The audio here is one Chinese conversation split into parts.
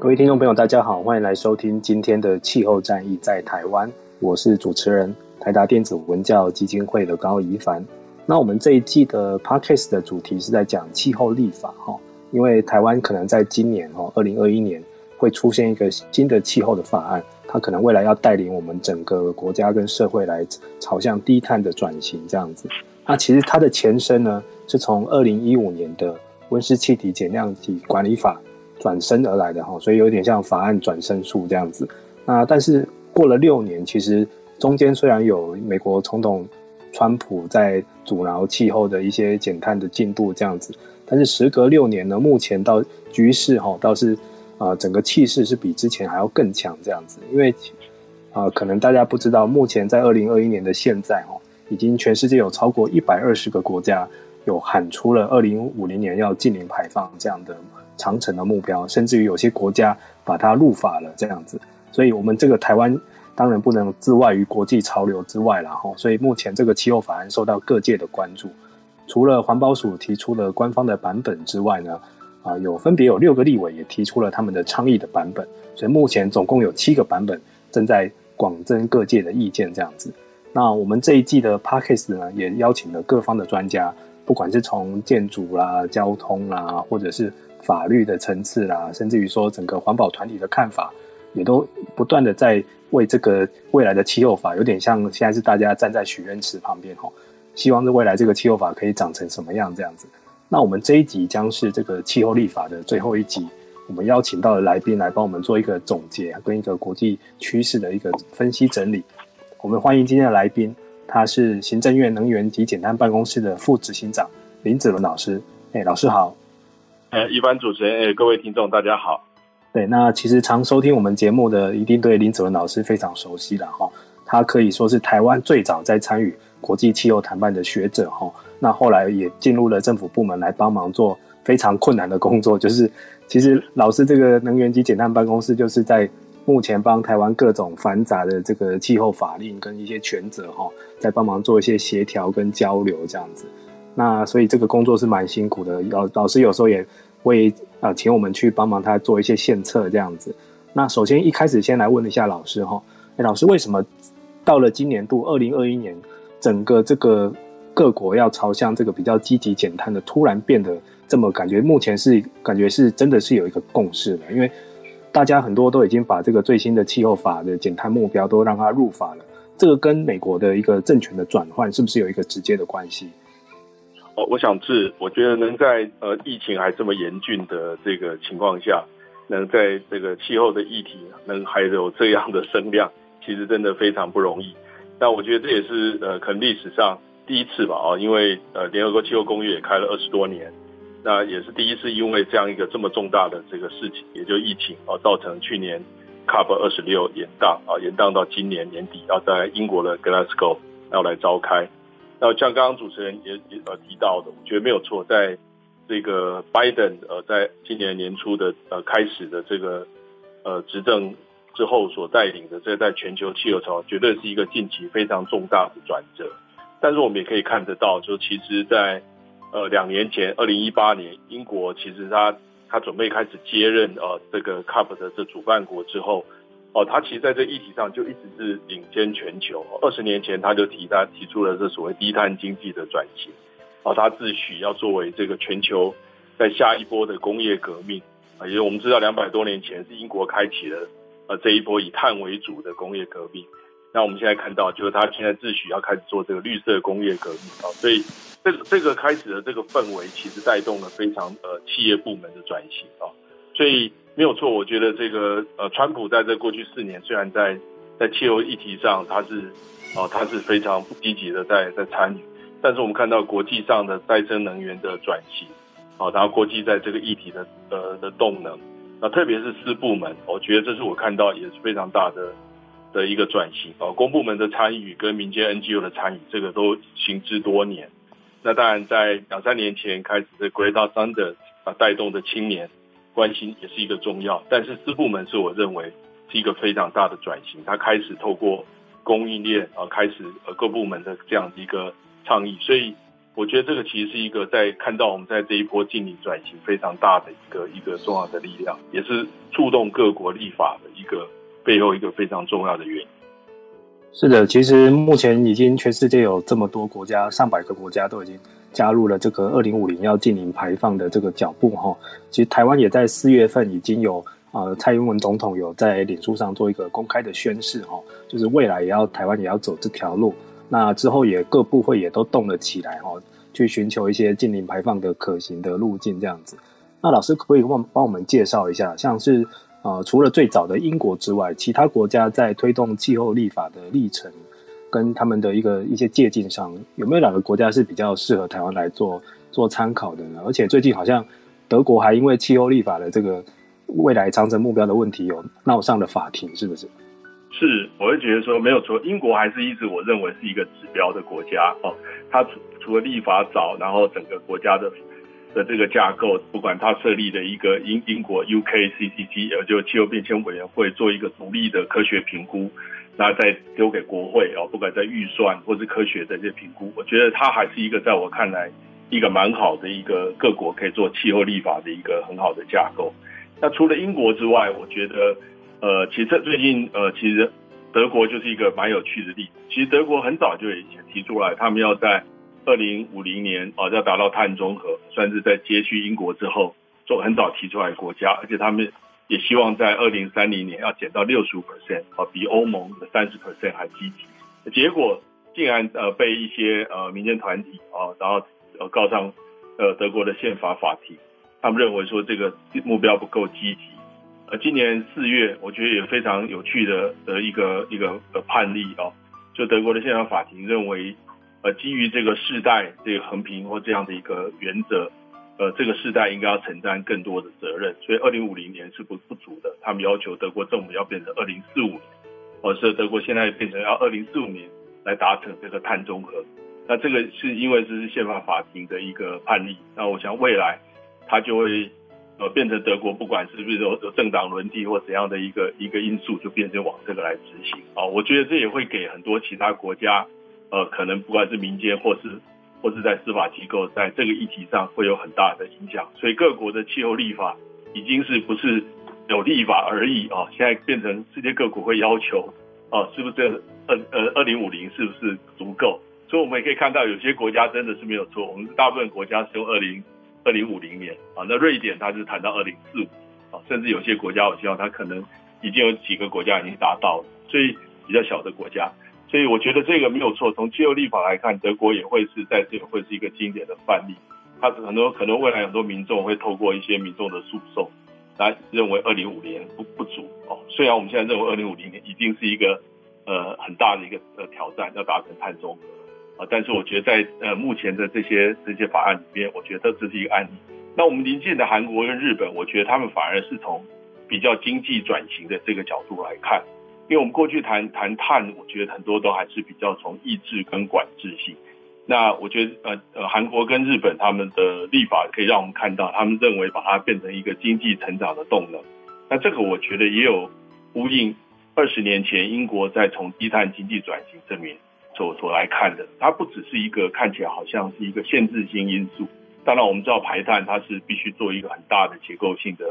各位听众朋友，大家好，欢迎来收听今天的《气候战役在台湾》，我是主持人台达电子文教基金会的高宜凡。那我们这一季的 Podcast 的主题是在讲气候立法哈，因为台湾可能在今年哈，二零二一年会出现一个新的气候的法案，它可能未来要带领我们整个国家跟社会来朝向低碳的转型这样子。那其实它的前身呢，是从二零一五年的温室气体减量及管理法转身而来的哈，所以有点像法案转身术这样子。那但是过了六年，其实中间虽然有美国总统。川普在阻挠气候的一些减碳的进度这样子，但是时隔六年呢，目前到局势哈倒是啊、整个气势是比之前还要更强这样子，因为啊、可能大家不知道，目前在二零二一年的现在哈，已经全世界有超过一百二十个国家有喊出了二零五零年要禁零排放这样的长程的目标，甚至于有些国家把它入法了这样子，所以我们这个台湾。当然不能自外于国际潮流之外了哈，所以目前这个气候法案受到各界的关注。除了环保署提出了官方的版本之外呢，啊，有分别有六个立委也提出了他们的倡议的版本，所以目前总共有七个版本正在广征各界的意见这样子。那我们这一季的 Podcast 呢，也邀请了各方的专家，不管是从建筑啦、交通啦，或者是法律的层次啦，甚至于说整个环保团体的看法，也都不断的在。为这个未来的气候法，有点像现在是大家站在许愿池旁边哈，希望这未来这个气候法可以长成什么样这样子。那我们这一集将是这个气候立法的最后一集，我们邀请到的来宾来帮我们做一个总结跟一个国际趋势的一个分析整理。我们欢迎今天的来宾，他是行政院能源及减碳办公室的副执行长林子伦老师。哎，老师好。呃，一般主持人，哎，各位听众大家好。对，那其实常收听我们节目的，一定对林子文老师非常熟悉了哈。他可以说是台湾最早在参与国际气候谈判的学者哈。那后来也进入了政府部门来帮忙做非常困难的工作，就是其实老师这个能源及减碳办公室，就是在目前帮台湾各种繁杂的这个气候法令跟一些权责哈，在帮忙做一些协调跟交流这样子。那所以这个工作是蛮辛苦的，老老师有时候也。会啊，请我们去帮忙他做一些献策这样子。那首先一开始先来问一下老师哈，哎，老师为什么到了今年度二零二一年，整个这个各国要朝向这个比较积极减碳的，突然变得这么感觉目前是感觉是真的是有一个共识了？因为大家很多都已经把这个最新的气候法的减碳目标都让它入法了，这个跟美国的一个政权的转换是不是有一个直接的关系？我想是，我觉得能在呃疫情还这么严峻的这个情况下，能在这个气候的议题能还有这样的声量，其实真的非常不容易。那我觉得这也是呃可能历史上第一次吧啊，因为呃联合国气候公约也开了二十多年，那也是第一次因为这样一个这么重大的这个事情，也就疫情啊，造成去年 COP 二十六延宕啊，延宕到今年年底要在英国的 Glasgow 要来召开。那像刚刚主持人也也呃提到的，我觉得没有错，在这个拜登呃在今年年初的呃开始的这个呃执政之后所带领的这在全球气候潮，绝对是一个近期非常重大的转折。但是我们也可以看得到，就其实在呃两年前，二零一八年，英国其实他他准备开始接任呃这个 Cup 的这主办国之后，哦，他其实在这议题上就一直是领先全球。二十年前他就提他提出了这所谓低碳经济的转型，哦，他自诩要作为这个全球在下一波的工业革命啊，因为我们知道两百多年前是英国开启了呃这一波以碳为主的工业革命，那我们现在看到就是他现在自诩要开始做这个绿色工业革命啊，所以这个这个开始的这个氛围其实带动了非常呃企业部门的转型啊，所以。没有错，我觉得这个呃，川普在这过去四年，虽然在在气候议题上他是哦、他是非常不积极的在在参与，但是我们看到国际上的再生能源的转型啊，然后国际在这个议题的呃的动能，那特别是私部门，我觉得这是我看到也是非常大的的一个转型啊，公部门的参与跟民间 NGO 的参与，这个都行之多年。那当然，在两三年前开始的 Greta Thunberg 啊带动的青年。关心也是一个重要，但是私部门是我认为是一个非常大的转型，它开始透过供应链啊，开始呃各部门的这样一个倡议，所以我觉得这个其实是一个在看到我们在这一波净零转型非常大的一个一个重要的力量，也是触动各国立法的一个背后一个非常重要的原因。是的，其实目前已经全世界有这么多国家，上百个国家都已经。加入了这个二零五零要净零排放的这个脚步哈，其实台湾也在四月份已经有呃蔡英文总统有在脸书上做一个公开的宣示哈，就是未来也要台湾也要走这条路，那之后也各部会也都动了起来哈，去寻求一些净零排放的可行的路径这样子。那老师可不可以帮帮我们介绍一下，像是呃除了最早的英国之外，其他国家在推动气候立法的历程？跟他们的一个一些借鉴上，有没有哪个国家是比较适合台湾来做做参考的呢？而且最近好像德国还因为气候立法的这个未来长程目标的问题有闹上了法庭，是不是？是，我会觉得说没有错，英国还是一直我认为是一个指标的国家哦。它除除了立法早，然后整个国家的的这个架构，不管它设立的一个英英国 UKCCC，也就气候变迁委员会，做一个独立的科学评估。那再丢给国会哦，不管在预算或是科学的这些评估，我觉得它还是一个在我看来一个蛮好的一个各国可以做气候立法的一个很好的架构。那除了英国之外，我觉得呃，其实最近呃，其实德国就是一个蛮有趣的例子。其实德国很早就以前提出来，他们要在二零五零年啊要达到碳中和，算是在接续英国之后做很早提出来的国家，而且他们。也希望在二零三零年要减到六十五 percent 啊，比欧盟的三十 percent 还积极。结果竟然呃被一些呃民间团体啊，然后呃告上呃德国的宪法法庭，他们认为说这个目标不够积极。呃，今年四月，我觉得也非常有趣的的一个一个呃判例哦，就德国的宪法法庭认为，呃，基于这个世代这个横平或这样的一个原则。呃，这个世代应该要承担更多的责任，所以二零五零年是不不足的。他们要求德国政府要变成二零四五年，或者是德国现在变成要二零四五年来达成这个碳中和。那这个是因为这是宪法法庭的一个判例。那我想未来它就会呃变成德国不管是不是有有政党轮替或怎样的一个一个因素，就变成往这个来执行啊。我觉得这也会给很多其他国家呃可能不管是民间或是。或是在司法机构在这个议题上会有很大的影响，所以各国的气候立法已经是不是有立法而已啊？现在变成世界各国会要求啊，是不是二呃二零五零是不是足够？所以我们也可以看到有些国家真的是没有错，我们大部分国家是用二零二零五零年啊，那瑞典它是谈到二零四五啊，甚至有些国家我希望它可能已经有几个国家已经达到了，所以比较小的国家。所以我觉得这个没有错。从气候立法来看，德国也会是在这个会是一个经典的范例。它是很多可能未来很多民众会透过一些民众的诉讼来认为二零五零不不足哦。虽然我们现在认为二零五零年一定是一个呃很大的一个呃挑战，要达成碳中和啊，但是我觉得在呃目前的这些这些法案里面，我觉得这是一个案例。那我们邻近的韩国跟日本，我觉得他们反而是从比较经济转型的这个角度来看。因为我们过去谈谈碳，我觉得很多都还是比较从抑制跟管制性。那我觉得呃呃，韩国跟日本他们的立法可以让我们看到，他们认为把它变成一个经济成长的动能。那这个我觉得也有呼应二十年前英国在从低碳经济转型这边所所来看的，它不只是一个看起来好像是一个限制性因素。当然我们知道排碳它是必须做一个很大的结构性的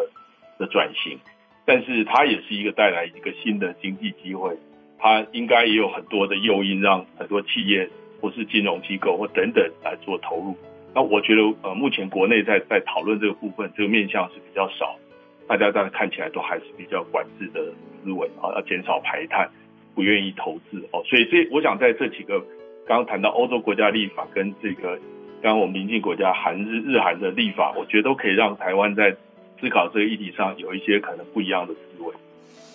的转型。但是它也是一个带来一个新的经济机会，它应该也有很多的诱因，让很多企业或是金融机构或等等来做投入。那我觉得呃，目前国内在在讨论这个部分，这个面向是比较少，大家当然看起来都还是比较管制的思维啊，要减少排碳，不愿意投资哦。所以这 我想在这几个刚刚谈到欧洲国家立法跟这个刚刚我们邻近国家韩日日韩的立法，我觉得都可以让台湾在思考这个议题上有一些可能不一样的思维。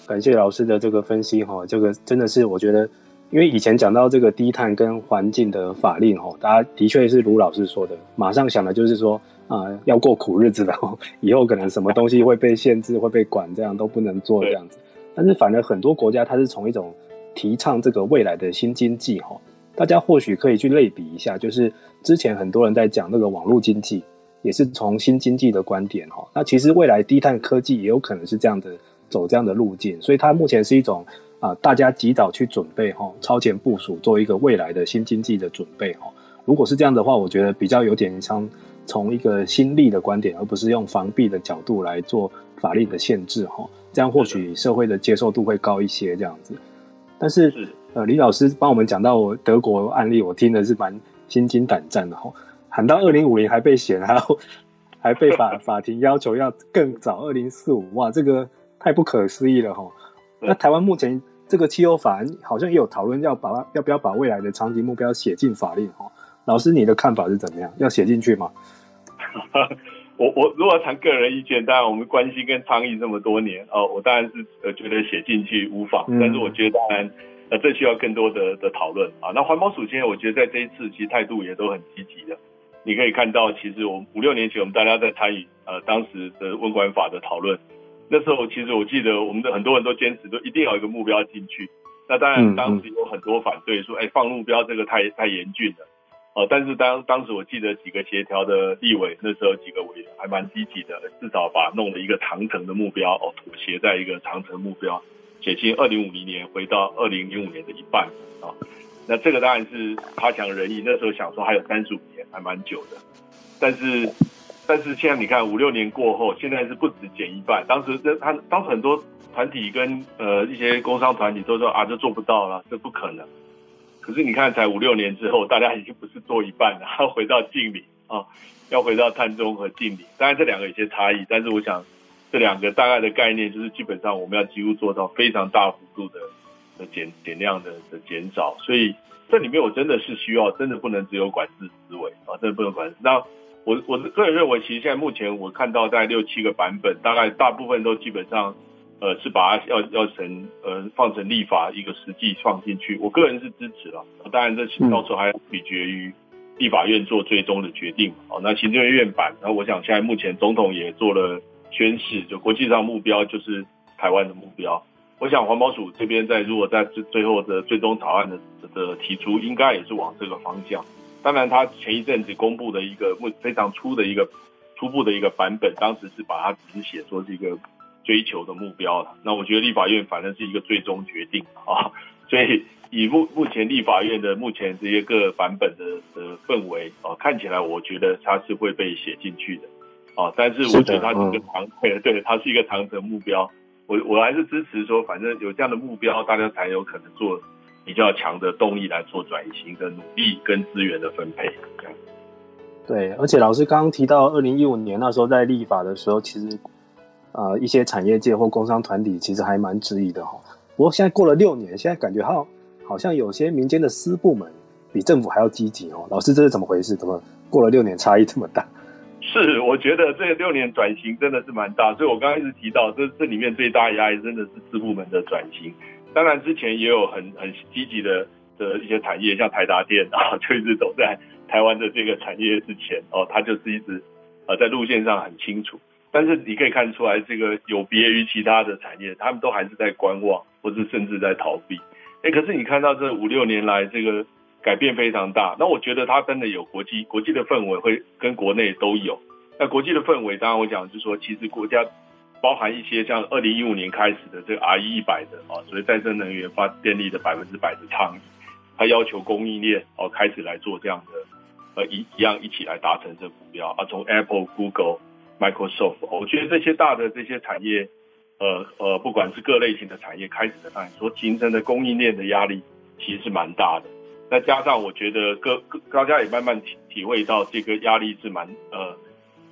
感谢老师的这个分析哈，这个真的是我觉得，因为以前讲到这个低碳跟环境的法令哈，大家的确是如老师说的，马上想的就是说啊、呃，要过苦日子了，以后可能什么东西会被限制、会被管，这样都不能做这样子。但是反而很多国家它是从一种提倡这个未来的新经济哈，大家或许可以去类比一下，就是之前很多人在讲那个网络经济。也是从新经济的观点哈，那其实未来低碳科技也有可能是这样的走这样的路径，所以它目前是一种啊，大家及早去准备哈，超前部署，做一个未来的新经济的准备哈。如果是这样的话，我觉得比较有点像从一个新力的观点，而不是用防弊的角度来做法律的限制哈，这样或许社会的接受度会高一些这样子。但是呃，李老师帮我们讲到我德国案例，我听的是蛮心惊胆战的哈。喊到二零五零还被嫌，还要 还被法 法庭要求要更早二零四五，哇，这个太不可思议了哈！那台湾目前这个气候法案好像也有讨论要把要不要把未来的长期目标写进法令哈？老师你的看法是怎么样？要写进去吗？我我如果谈个人意见，当然我们关心跟倡议这么多年哦，我当然是呃觉得写进去无妨，嗯、但是我觉得当然呃这需要更多的的讨论啊。那环保署现在我觉得在这一次其实态度也都很积极的。你可以看到，其实我们五六年前，我们大家在参与呃当时的温管法的讨论。那时候，其实我记得我们的很多人都坚持，都一定要有一个目标进去。那当然，当时有很多反对，说，哎，放目标这个太太严峻了。哦，但是当当时我记得几个协调的立委，那时候几个委员还蛮积极的，至少把弄了一个长程的目标，哦，妥协在一个长程目标，写进二零五零年回到二零零五年的一半啊。那这个当然是差强人意。那时候想说还有三十五年，还蛮久的。但是，但是现在你看五六年过后，现在是不止减一半。当时这他当时很多团体跟呃一些工商团体都说啊，这做不到了，这不可能。可是你看，才五六年之后，大家已经不是做一半了，要回到净零啊，要回到碳中和净零。当然这两个有些差异，但是我想这两个大概的概念就是基本上我们要几乎做到非常大幅度的。的减减量的的减少，所以这里面我真的是需要，真的不能只有管制思维啊，真的不能管制。那我我个人认为，其实现在目前我看到在六七个版本，大概大部分都基本上，呃，是把它要要成呃放成立法一个实际放进去。我个人是支持了，当然这到时候还要取决于立法院做最终的决定。哦，那行政院院版，那我想现在目前总统也做了宣示，就国际上目标就是台湾的目标。我想环保署这边在如果在最最后的最终草案的的提出，应该也是往这个方向。当然，他前一阵子公布的一个非常粗的一个初步的一个版本，当时是把它只是写作是一个追求的目标了。那我觉得立法院反正是一个最终决定啊，所以以目目前立法院的目前这些各版本的的氛围啊，看起来我觉得它是会被写进去的啊。但是我觉得它是一个长，对 对，它是一个长程目标。我我还是支持说，反正有这样的目标，大家才有可能做比较强的动力来做转型的努力跟资源的分配。这样。对，而且老师刚刚提到，二零一五年那时候在立法的时候，其实啊、一些产业界或工商团体其实还蛮质疑的哈。不过现在过了六年，现在感觉好好像有些民间的私部门比政府还要积极哦。老师这是怎么回事？怎么过了六年差异这么大？是，我觉得这六年转型真的是蛮大，所以我刚刚一直提到，这这里面最大压力真的是私部门的转型。当然之前也有很很积极的的一些产业，像台达电啊，就一直走在台湾的这个产业之前哦，它就是一直呃在路线上很清楚。但是你可以看出来，这个有别于其他的产业，他们都还是在观望，或是甚至在逃避。哎，可是你看到这五六年来这个。改变非常大，那我觉得它真的有国际国际的氛围，会跟国内都有。那国际的氛围，当然我讲就是说，其实国家包含一些像二零一五年开始的这个 RE 一百的啊，所谓再生能源发电力的百分之百的倡议，它要求供应链哦开始来做这样的呃一一样一起来达成这个目标啊，从 Apple、Google、Microsoft，我觉得这些大的这些产业呃呃，不管是各类型的产业开始的上来所形成的供应链的压力，其实是蛮大的。再加上我觉得各各大家也慢慢体体会到这个压力是蛮呃，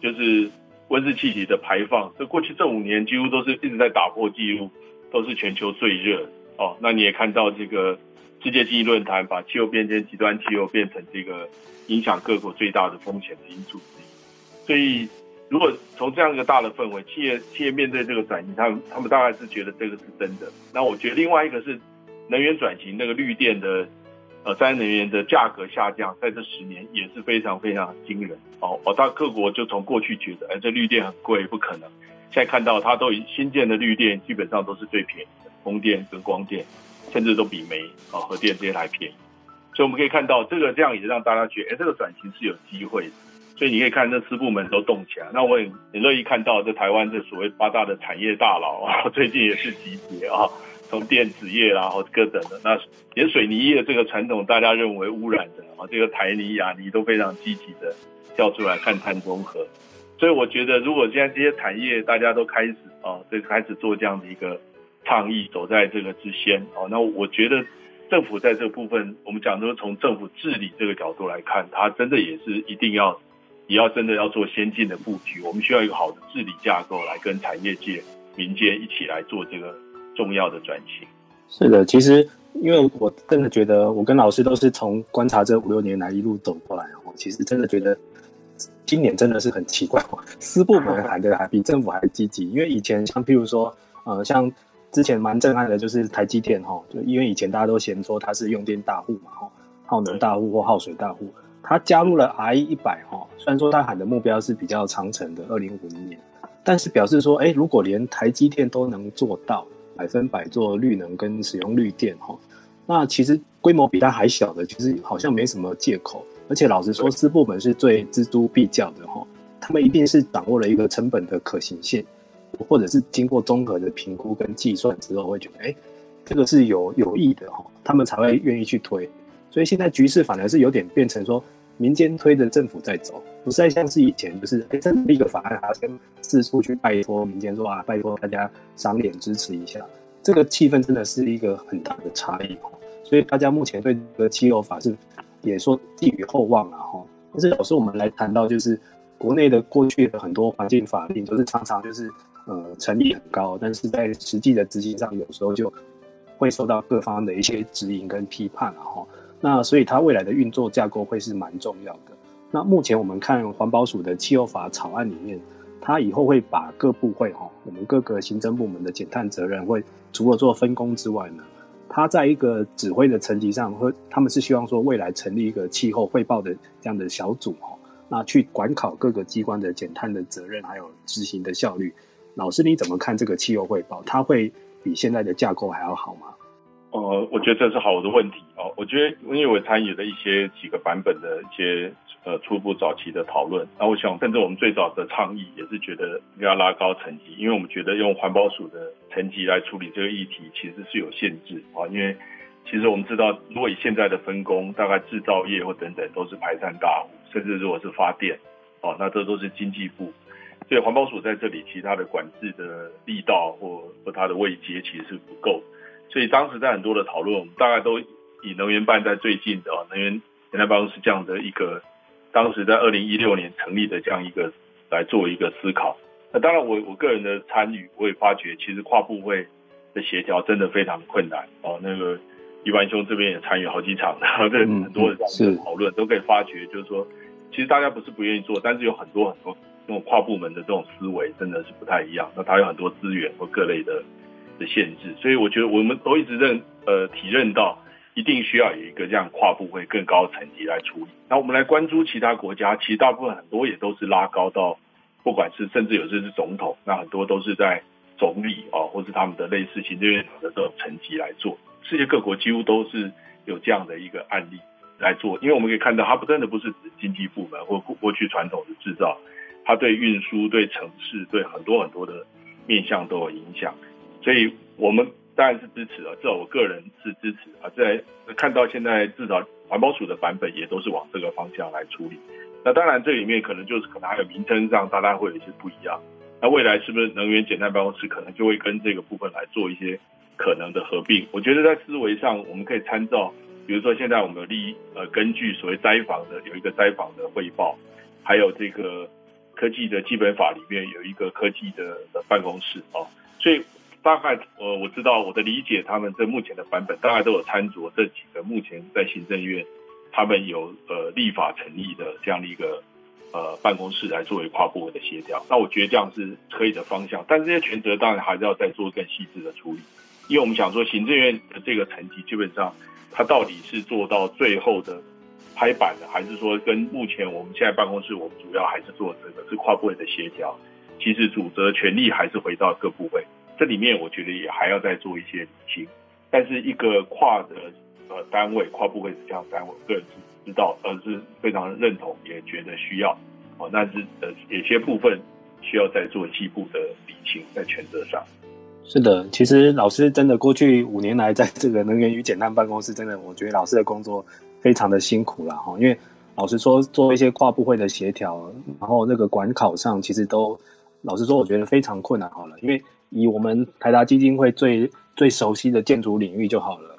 就是温室气体的排放，这过去这五年几乎都是一直在打破纪录，都是全球最热哦。那你也看到这个世界经济论坛把气候变迁、极端气候变成这个影响各国最大的风险的因素之一，所以。如果从这样一个大的氛围，企业企业面对这个转型，他们他们大概是觉得这个是真的。那我觉得另外一个是能源转型，那个绿电的呃，再生能源的价格下降，在这十年也是非常非常惊人。哦，哦，到各国就从过去觉得，哎，这绿电很贵，不可能。现在看到它都已新建的绿电基本上都是最便宜的，风电跟光电，甚至都比煤啊、核电这些还便宜。所以我们可以看到，这个这样也让大家觉得，哎，这个转型是有机会的。所以你可以看这四部门都动起来，那我也很乐意看到这台湾这所谓八大的产业大佬啊，最近也是集结啊，从电子业啦，或各等的，那连水泥业这个传统大家认为污染的啊，这个台泥、亚泥都非常积极的跳出来看碳中和。所以我觉得，如果现在这些产业大家都开始啊，这开始做这样的一个倡议，走在这个之先哦，那我觉得政府在这个部分，我们讲说从政府治理这个角度来看，它真的也是一定要。也要真的要做先进的布局，我们需要一个好的治理架构来跟产业界、民间一起来做这个重要的转型。是的，其实因为我真的觉得，我跟老师都是从观察这五六年来一路走过来，我其实真的觉得今年真的是很奇怪，私部门喊的还比政府还积极。因为以前像譬如说，呃，像之前蛮震撼的，就是台积电哈，就因为以前大家都嫌说它是用电大户嘛，哈，耗能大户或耗水大户。他加入了 RE 一百哈，虽然说他喊的目标是比较长程的二零五零年，但是表示说，哎，如果连台积电都能做到百分百做绿能跟使用绿电哈，那其实规模比它还小的，其实好像没什么借口。而且老实说，私部门是最锱铢必较的哈，他们一定是掌握了一个成本的可行性，或者是经过综合的评估跟计算之后，会觉得，哎，这个是有有益的哈，他们才会愿意去推。所以现在局势反而是有点变成说，民间推着政府在走，不再像是以前，就是哎，真的一个法案，还要先四处去拜托民间说啊，拜托大家赏脸支持一下。这个气氛真的是一个很大的差异。所以大家目前对这个气候法是也说寄予厚望了哈。但是老师，我们来谈到就是国内的过去的很多环境法令，就是常常就是呃成立很高，但是在实际的执行上，有时候就会受到各方的一些指引跟批判了哈。那所以它未来的运作架构会是蛮重要的。那目前我们看环保署的气候法草案里面，它以后会把各部会哈，我们各个行政部门的减碳责任会除了做分工之外呢，它在一个指挥的层级上，会他们是希望说未来成立一个气候汇报的这样的小组哈，那去管考各个机关的减碳的责任还有执行的效率。老师你怎么看这个气候汇报？它会比现在的架构还要好吗？呃，我觉得这是好的问题哦。我觉得，因为我参与了一些几个版本的一些呃初步早期的讨论，那我想，甚至我们最早的倡议也是觉得要拉高层级，因为我们觉得用环保署的层级来处理这个议题，其实是有限制啊。因为其实我们知道，如果以现在的分工，大概制造业或等等都是排碳大户，甚至如果是发电哦，那这都是经济部，所以环保署在这里其他的管制的力道或或它的位阶其实是不够。所以当时在很多的讨论，我们大概都以能源办在最近的能源减碳办公室这样的一个，当时在二零一六年成立的这样一个来做一个思考。那当然我我个人的参与，我也发觉其实跨部会的协调真的非常困难哦。那个宜樊兄这边也参与好几场，然后这很多的这样的讨论都可以发觉，就是说其实大家不是不愿意做，但是有很多很多这种跨部门的这种思维真的是不太一样。那他有很多资源或各类的。的限制，所以我觉得我们都一直认呃体认到，一定需要有一个这样跨部会更高层级来处理。那我们来关注其他国家，其实大部分很多也都是拉高到，不管是甚至有些是总统，那很多都是在总理啊，或是他们的类似行政院长的这种层级来做。世界各国几乎都是有这样的一个案例来做，因为我们可以看到，它不真的不是指经济部门或过去传统的制造，它对运输、对城市、对很多很多的面向都有影响。所以我们当然是支持啊，至少我个人是支持啊。在看到现在至少环保署的版本也都是往这个方向来处理。那当然这里面可能就是可能还有名称上大家会有一些不一样。那未来是不是能源简单办公室可能就会跟这个部分来做一些可能的合并？我觉得在思维上，我们可以参照，比如说现在我们有立呃根据所谓灾防的有一个灾防的汇报，还有这个科技的基本法里面有一个科技的的办公室啊，所以大概呃我知道我的理解，他们这目前的版本大概都有参酌这几个目前在行政院他们有呃立法成立的这样的一个。呃，办公室来作为跨部门的协调，那我觉得这样是可以的方向。但是这些权责当然还是要再做更细致的处理，因为我们想说，行政院的这个层级基本上，它到底是做到最后的拍板的，还是说跟目前我们现在办公室，我们主要还是做这个是跨部门的协调。其实主责权力还是回到各部会，这里面我觉得也还要再做一些厘清。但是一个跨的呃单位，跨部会是这样单位，个人是。知道，而是非常认同，也觉得需要，哦，但是呃，有些部分需要再做进一步的理清，在权责上。是的，其实老师真的过去五年来，在这个能源与减碳办公室，真的我觉得老师的工作非常的辛苦了哈。因为老实说，做一些跨部会的协调，然后那个管考上，其实都老实说，我觉得非常困难好了。因为以我们台达基金会最最熟悉的建筑领域就好了。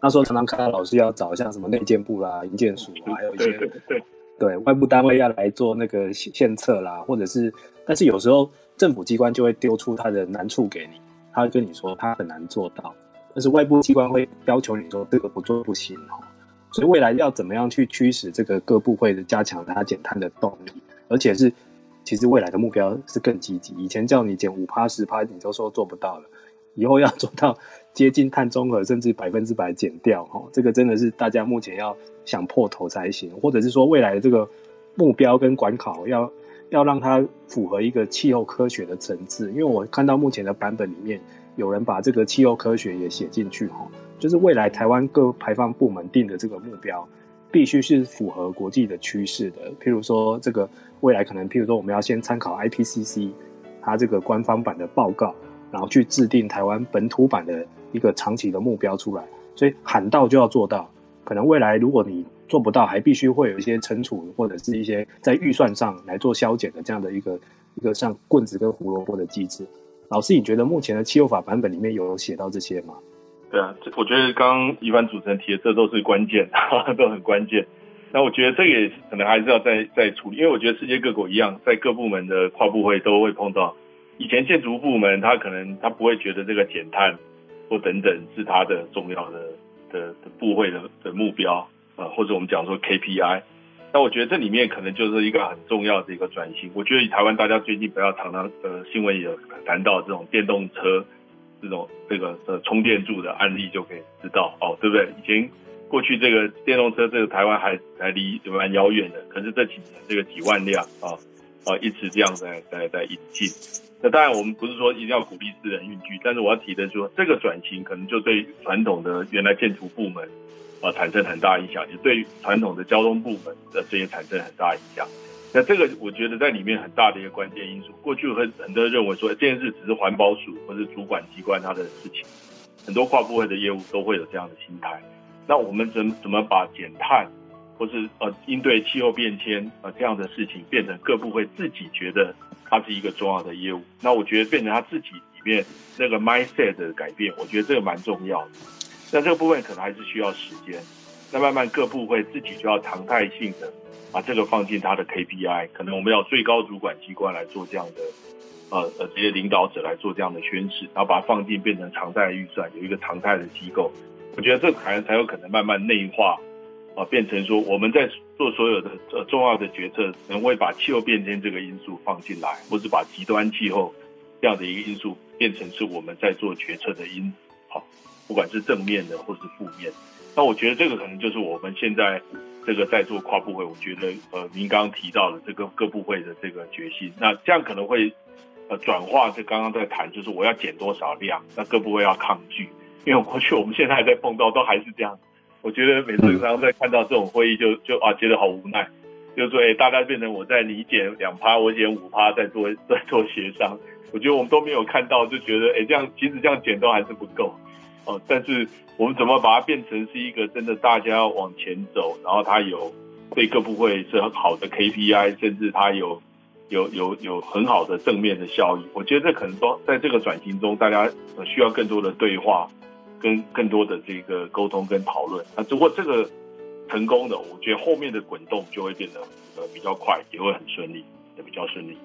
那时候常常看到老师要找像什么内建部啦、营建署啊，还有一些对，对，对，对外部单位要来做那个献策啦，或者是，但是有时候政府机关就会丢出他的难处给你，他会跟你说他很难做到，但是外部机关会要求你说这个不做不行哦。所以未来要怎么样去驱使这个各部会的加强它减碳的动力，而且是其实未来的目标是更积极，以前叫你减五趴十趴，你都说做不到了。以后要做到接近碳中和，甚至百分之百减掉，哈，这个真的是大家目前要想破头才行，或者是说未来的这个目标跟管考要要让它符合一个气候科学的层次。因为我看到目前的版本里面，有人把这个气候科学也写进去，哈，就是未来台湾各排放部门定的这个目标，必须是符合国际的趋势的。譬如说，这个未来可能，譬如说，我们要先参考 IPCC 它这个官方版的报告。然后去制定台湾本土版的一个长期的目标出来，所以喊到就要做到。可能未来如果你做不到，还必须会有一些惩处或者是一些在预算上来做削减的这样的一个一个像棍子跟胡萝卜的机制。老师，你觉得目前的气候法版本里面有写到这些吗？对啊，这我觉得刚刚宜帆主持人提的这都是关键，都很关键。那我觉得这个也可能还是要再再处理，因为我觉得世界各国一样，在各部门的跨部会都会碰到。以前建筑部门他可能他不会觉得这个减碳或等等是他的重要的的部会的的目标啊、呃，或者我们讲说 KPI。那我觉得这里面可能就是一个很重要的一个转型。我觉得以台湾大家最近不要常常呃新闻也有谈到这种电动车这种这个呃充电柱的案例就可以知道哦，对不对？以前过去这个电动车这个台湾还还离蛮遥远的，可是这几年这个几万辆啊啊一直这样在在在引进。那当然，我们不是说一定要鼓励私人运具，但是我要提的是说，这个转型可能就对传统的原来建筑部门啊产生很大影响，也对传统的交通部门的这些产生很大影响。那这个我觉得在里面很大的一个关键因素。过去很很多人认为说这件事只是环保署或是主管机关他的事情，很多跨部会的业务都会有这样的心态。那我们怎怎么把减碳或是呃应对气候变迁啊这样的事情变成各部会自己觉得？它是一个重要的业务，那我觉得变成他自己里面那个 mindset 的改变，我觉得这个蛮重要的。那这个部分可能还是需要时间，那慢慢各部会自己就要常态性的把这个放进他的 KPI，可能我们要最高主管机关来做这样的，呃呃，这些领导者来做这样的宣示，然后把它放进变成常态预算，有一个常态的机构，我觉得这可能才有可能慢慢内化。啊，变成说我们在做所有的呃重要的决策，能会把气候变迁这个因素放进来，或是把极端气候这样的一个因素变成是我们在做决策的因，好，不管是正面的或是负面。那我觉得这个可能就是我们现在这个在做跨部会，我觉得呃您刚刚提到的这个各部会的这个决心，那这样可能会呃转化，就刚刚在谈，就是我要减多少量，那各部会要抗拒，因为过去我们现在还在碰到都还是这样。我觉得每次常常在看到这种会议就，就啊，觉得好无奈，就是说，哎，大家变成我在你减两趴，我减五趴，在做在做协商。我觉得我们都没有看到，就觉得，哎，这样其实这样减都还是不够，哦。但是我们怎么把它变成是一个真的大家要往前走，然后它有对各部会是很好的 KPI，甚至它有有有有很好的正面的效益。我觉得这可能都在这个转型中，大家需要更多的对话，跟更多的这个沟通跟讨论。那如果这个成功的，我觉得后面的滚动就会变得呃比较快，也会很顺利，也比较顺利。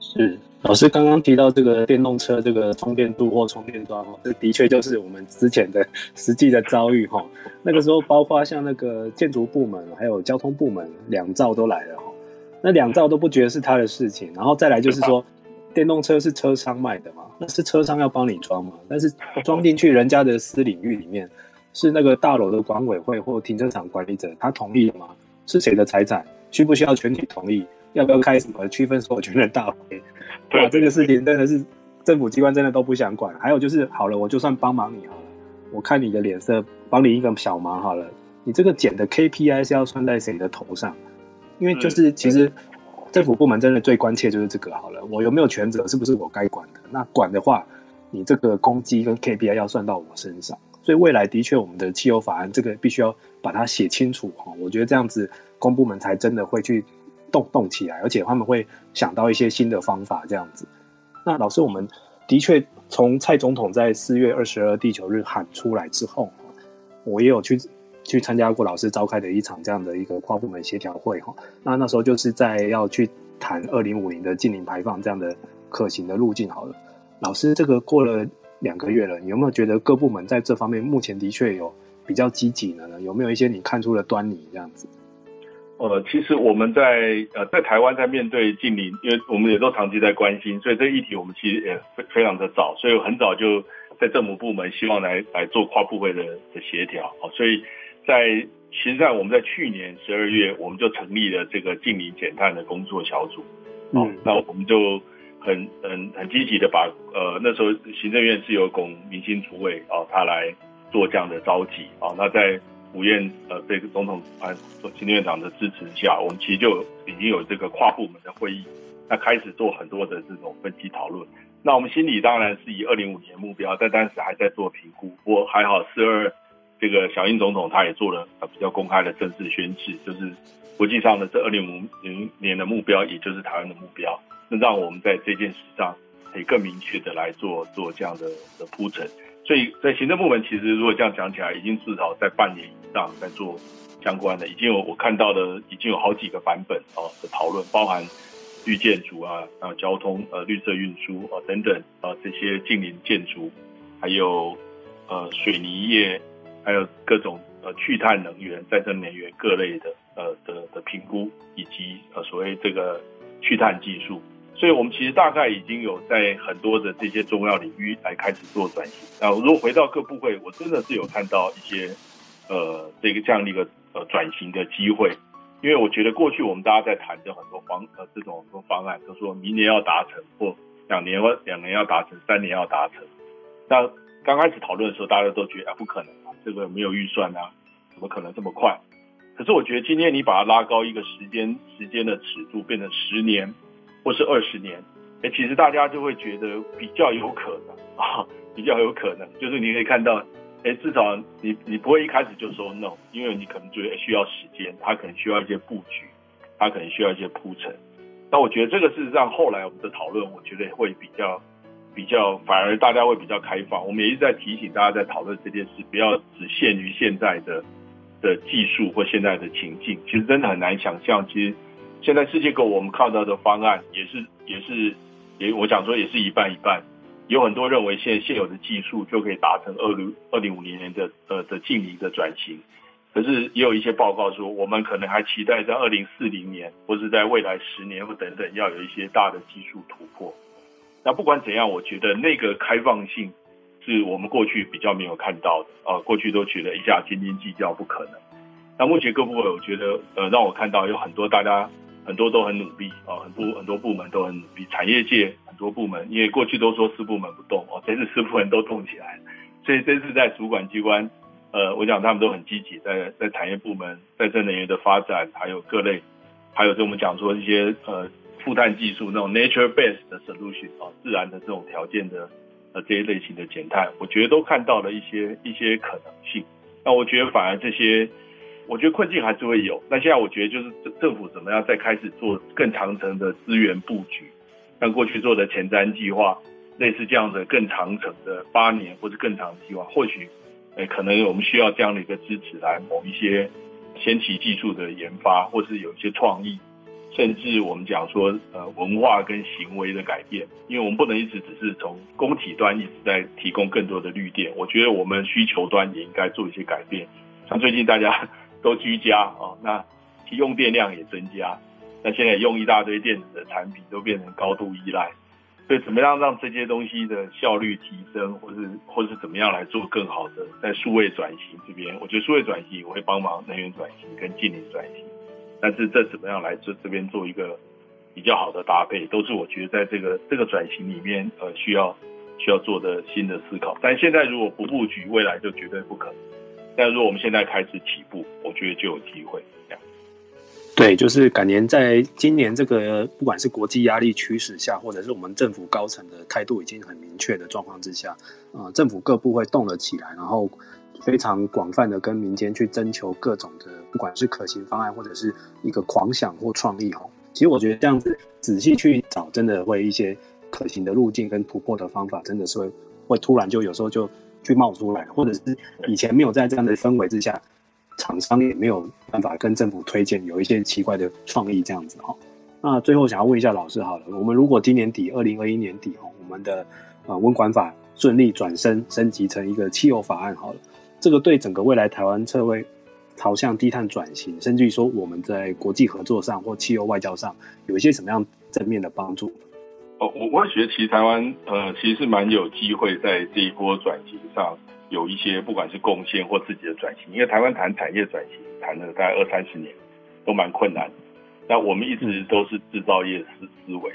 是老师刚刚提到这个电动车这个充电度或充电桩哦，这的确就是我们之前的 实际的遭遇哈。那个时候包括像那个建筑部门还有交通部门两造都来了哈，那两造都不觉得是他的事情，然后再来就是说，电动车是车商卖的嘛，那是车商要帮你装嘛，但是装进去人家的私领域里面，是那个大楼的管委会或停车场管理者他同意的吗？是谁的财产？需不需要全体同意？要不要开什么区分所有权人大会？哇，这个事情真的是政府机关真的都不想管。还有就是，好了，我就算帮忙你好了，我看你的脸色，帮你一个小忙好了。你这个减的 KPI 是要算在谁的头上？因为就是其实政府部门真的最关切就是这个好了，我有没有权责？是不是我该管的？那管的话，你这个攻击跟 KPI 要算到我身上。所以未来的确，我们的汽油法案这个必须要把它写清楚哈。我觉得这样子公部门才真的会去。动动起来，而且他们会想到一些新的方法，这样子。那老师，我们的确从蔡总统在四月二十二地球日喊出来之后，我也有去去参加过老师召开的一场这样的一个跨部门协调会哈。那那时候就是在要去谈二零五零的净零排放这样的可行的路径。好了，老师，这个过了两个月了，你有没有觉得各部门在这方面目前的确有比较积极的呢？有没有一些你看出的端倪这样子？呃，其实我们在呃在台湾在面对近邻，因为我们也都长期在关心，所以这个议题我们其实也非非常的早，所以很早就在政府部门希望来来做跨部会的的协调啊，所以在其实在我们在去年十二月我们就成立了这个近邻减碳的工作小组，嗯，那我们就很很很积极的把呃那时候行政院是由龚明星主委啊他来做这样的召集啊，那在。府院呃，这个总统啊，行院长的支持下，我们其实就已经有这个跨部门的会议，那开始做很多的这种分析讨论。那我们心里当然是以二零五年目标，但当时还在做评估。不过还好，四二这个小英总统他也做了比较公开的正式宣示，就是国际上的这二零五零年的目标，也就是台湾的目标，那让我们在这件事上可以更明确的来做做这样的的铺陈。所以在行政部门，其实如果这样讲起来，已经至少在半年以上在做相关的，已经有我看到的，已经有好几个版本哦的讨论，包含绿建筑啊、啊交通、呃绿色运输啊等等啊这些近邻建筑，还有呃水泥业，还有各种呃去碳能源、再生能源各类的呃的的评估，以及呃所谓这个去碳技术。所以，我们其实大概已经有在很多的这些重要领域来开始做转型。那如果回到各部会，我真的是有看到一些呃这个这样的一个呃转型的机会。因为我觉得过去我们大家在谈的很多方呃这种很多方案，都说明年要达成，或两年或两年要达成，三年要达成。那刚开始讨论的时候，大家都觉得啊不可能啊，这个没有预算啊，怎么可能这么快？可是我觉得今天你把它拉高一个时间时间的尺度，变成十年。或是二十年，哎，其实大家就会觉得比较有可能啊，比较有可能，就是你可以看到，哎，至少你你不会一开始就说 no，因为你可能觉得需要时间，它可能需要一些布局，它可能需要一些铺陈。那我觉得这个事实上后来我们的讨论，我觉得会比较比较，反而大家会比较开放。我们也一直在提醒大家在讨论这件事，不要只限于现在的的技术或现在的情境，其实真的很难想象，其实。现在世界各国我们看到的方案也是也是也我想说也是一半一半，有很多认为现现有的技术就可以达成二零二零五零年的呃的近零的转型，可是也有一些报告说我们可能还期待在二零四零年或是在未来十年或等等要有一些大的技术突破。那不管怎样，我觉得那个开放性是我们过去比较没有看到的啊，过去都觉得一下斤斤计较不可能。那目前各部委我觉得呃让我看到有很多大家。很多都很努力啊，很多很多部门都很努力，产业界很多部门，因为过去都说四部门不动哦，这次四部门都动起来，所以这次在主管机关，呃，我想他们都很积极，在在产业部门，再生能源的发展，还有各类，还有就我们讲说一些呃负碳技术那种 nature based 的 solution 啊，自然的这种条件的呃这些类型的减碳，我觉得都看到了一些一些可能性。那我觉得反而这些。我觉得困境还是会有。那现在我觉得就是政政府怎么样再开始做更长程的资源布局，像过去做的前瞻计划，类似这样的更长程的八年或者更长的计划，或许，诶，可能我们需要这样的一个支持来某一些先期技术的研发，或是有一些创意。甚至我们讲说，呃，文化跟行为的改变，因为我们不能一直只是从供给端一直在提供更多的绿电，我觉得我们需求端也应该做一些改变。像最近大家都居家啊，那其用电量也增加，那现在用一大堆电子的产品都变成高度依赖，所以怎么样让这些东西的效率提升，或是或是怎么样来做更好的在数位转型这边，我觉得数位转型我会帮忙能源转型跟净零转型。但是这怎么样来这这边做一个比较好的搭配，都是我觉得在这个这个转型里面，呃，需要需要做的新的思考。但现在如果不布局，未来就绝对不可能。但如果我们现在开始起步，我觉得就有机会。这样。对，就是感觉在今年这个不管是国际压力驱使下，或者是我们政府高层的态度已经很明确的状况之下，呃，政府各部会动了起来，然后。非常广泛的跟民间去征求各种的，不管是可行方案或者是一个狂想或创意哦。其实我觉得这样子仔细去找，真的会一些可行的路径跟突破的方法，真的是会会突然就有时候就去冒出来，或者是以前没有在这样的氛围之下，厂商也没有办法跟政府推荐有一些奇怪的创意这样子哈。那最后想要问一下老师好了，我们如果今年底二零二一年底哦，我们的呃温管法顺利转身升级成一个汽油法案好了。这个对整个未来台湾社会朝向低碳转型，甚至于说我们在国际合作上或汽油外交上，有一些什么样正面的帮助？哦，我我觉得其实台湾呃其实是蛮有机会在这一波转型上有一些不管是贡献或自己的转型，因为台湾谈产业转型谈了大概二三十年都蛮困难，那我们一直都是制造业思思维。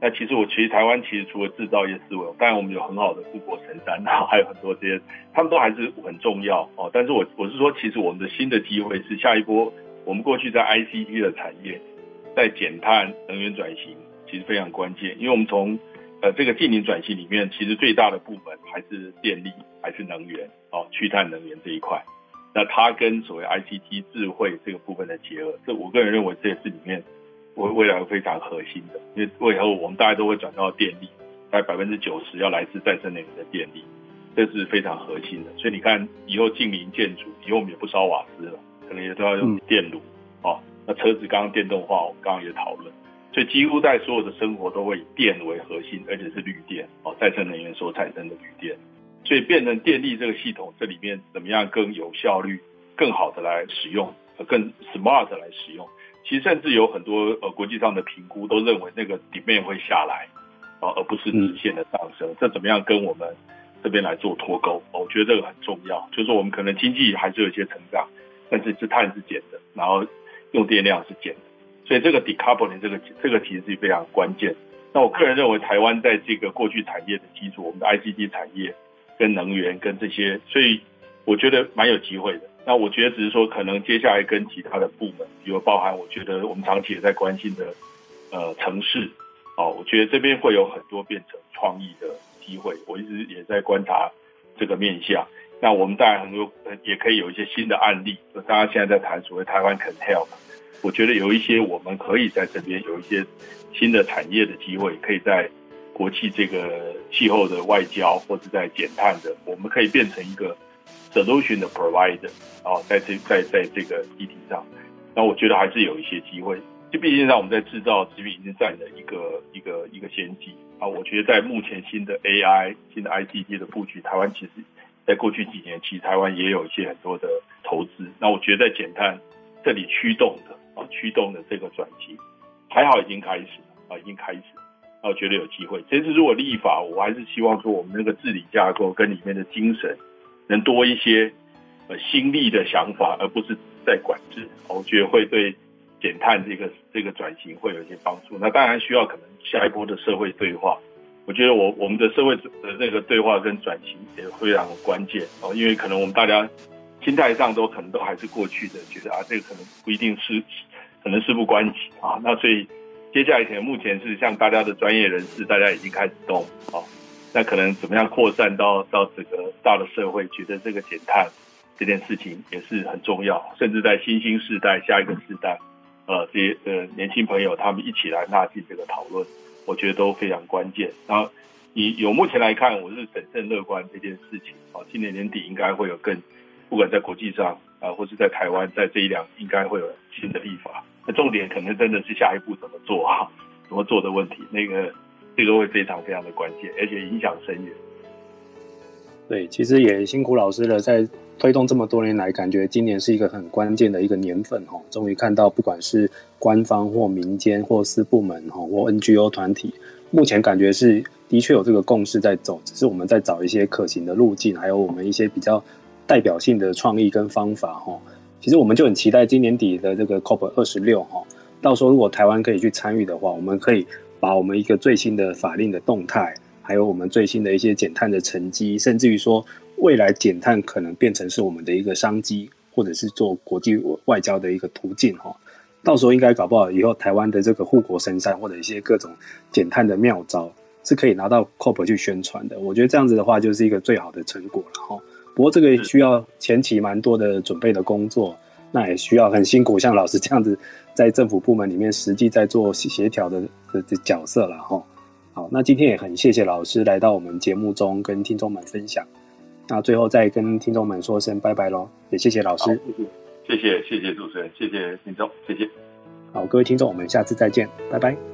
那其实我其实台湾其实除了制造业思维，当然我们有很好的富国神山，然 后还有很多这些，他们都还是很重要哦。但是我我是说，其实我们的新的机会是下一波，我们过去在 ICT 的产业，在减碳能源转型其实非常关键，因为我们从呃这个净零转型里面，其实最大的部门还是电力，还是能源哦，去碳能源这一块。那它跟所谓 ICT 智慧这个部分的结合，这我个人认为这也是里面。未未来非常核心的，因为未来我们大家都会转到电力，大概百分之九十要来自再生能源的电力，这是非常核心的。所以你看，以后近邻建筑，以后我们也不烧瓦斯了，可能也都要用电炉。哦，那车子刚刚电动化，我们刚刚也讨论，所以几乎在所有的生活都会以电为核心，而且是绿电哦，再生能源所产生的绿电。所以变成电力这个系统，这里面怎么样更有效率、更好的来使用，更 smart 来使用。其实甚至有很多呃国际上的评估都认为那个 demand 会下来，啊，而不是直线的上升。这怎么样跟我们这边来做脱钩？我觉得这个很重要。就是说我们可能经济还是有一些成长，但是是碳是减的，然后用电量是减的。所以这个 decoupling 这个这个其实是非常关键。那我个人认为台湾在这个过去产业的基础，我们的 ICT 产业跟能源跟这些，所以我觉得蛮有机会的。那我觉得只是说，可能接下来跟其他的部门，比如包含我觉得我们长期也在关心的，呃，城市，哦，我觉得这边会有很多变成创意的机会。我一直也在观察这个面向。那我们当然很多也可以有一些新的案例。就大家现在在谈所谓台湾 can help，我觉得有一些我们可以在这边有一些新的产业的机会，可以在国际这个气候的外交或者在减碳的，我们可以变成一个。solution 的 provider 啊，在这在在这个议题上，那我觉得还是有一些机会。就毕竟让我们在制造这边已经占了一个一个一个先机啊。我觉得在目前新的 AI、新的 ICT 的布局，台湾其实在过去几年，其实台湾也有一些很多的投资。那我觉得在减碳这里驱动的啊，驱动的这个转型，还好已经开始了啊，已经开始。那我觉得有机会。其实如果立法，我还是希望说我们那个治理架构跟里面的精神。能多一些呃新力的想法，而不是在管制，我觉得会对减碳这个这个转型会有一些帮助。那当然需要可能下一波的社会对话。我觉得我我们的社会的那个对话跟转型也非常关键哦，因为可能我们大家心态上都可能都还是过去的，觉得啊这个可能不一定是可能事不关己啊。那所以接下来可能目前是像大家的专业人士，大家已经开始动啊。那可能怎么样扩散到到整个大的社会，觉得这个减碳这件事情也是很重要，甚至在新兴世代、下一个世代，呃，这些呃年轻朋友他们一起来纳进这个讨论，我觉得都非常关键。然后以有目前来看，我是审慎乐观这件事情啊，今年年底应该会有更，不管在国际上啊，或是在台湾，在这一两应该会有新的立法。那重点可能真的是下一步怎么做啊，怎么做的问题，那个这个会非常非常的关键，而且影响深远。对，其实也辛苦老师了，在推动这么多年来，感觉今年是一个很关键的一个年份哈。终于看到，不管是官方或民间或私部门哈或 NGO 团体，目前感觉是的确有这个共识在走，只是我们在找一些可行的路径，还有我们一些比较代表性的创意跟方法哈。其实我们就很期待今年底的这个 COP 二十六哈，到时候如果台湾可以去参与的话，我们可以把我们一个最新的法令的动态。还有我们最新的一些减碳的成绩，甚至于说未来减碳可能变成是我们的一个商机，或者是做国际外交的一个途径哈。到时候应该搞不好以后台湾的这个护国神山或者一些各种减碳的妙招是可以拿到 COP 去宣传的。我觉得这样子的话就是一个最好的成果了哈。不过这个需要前期蛮多的准备的工作，那也需要很辛苦，像老师这样子在政府部门里面实际在做协调的的的角色了哈。好，那今天也很谢谢老师来到我们节目中跟听众们分享。那最后再跟听众们说声拜拜喽，也谢谢老师，谢谢谢谢主持人，谢谢听众，谢谢。好，各位听众，我们下次再见，拜拜。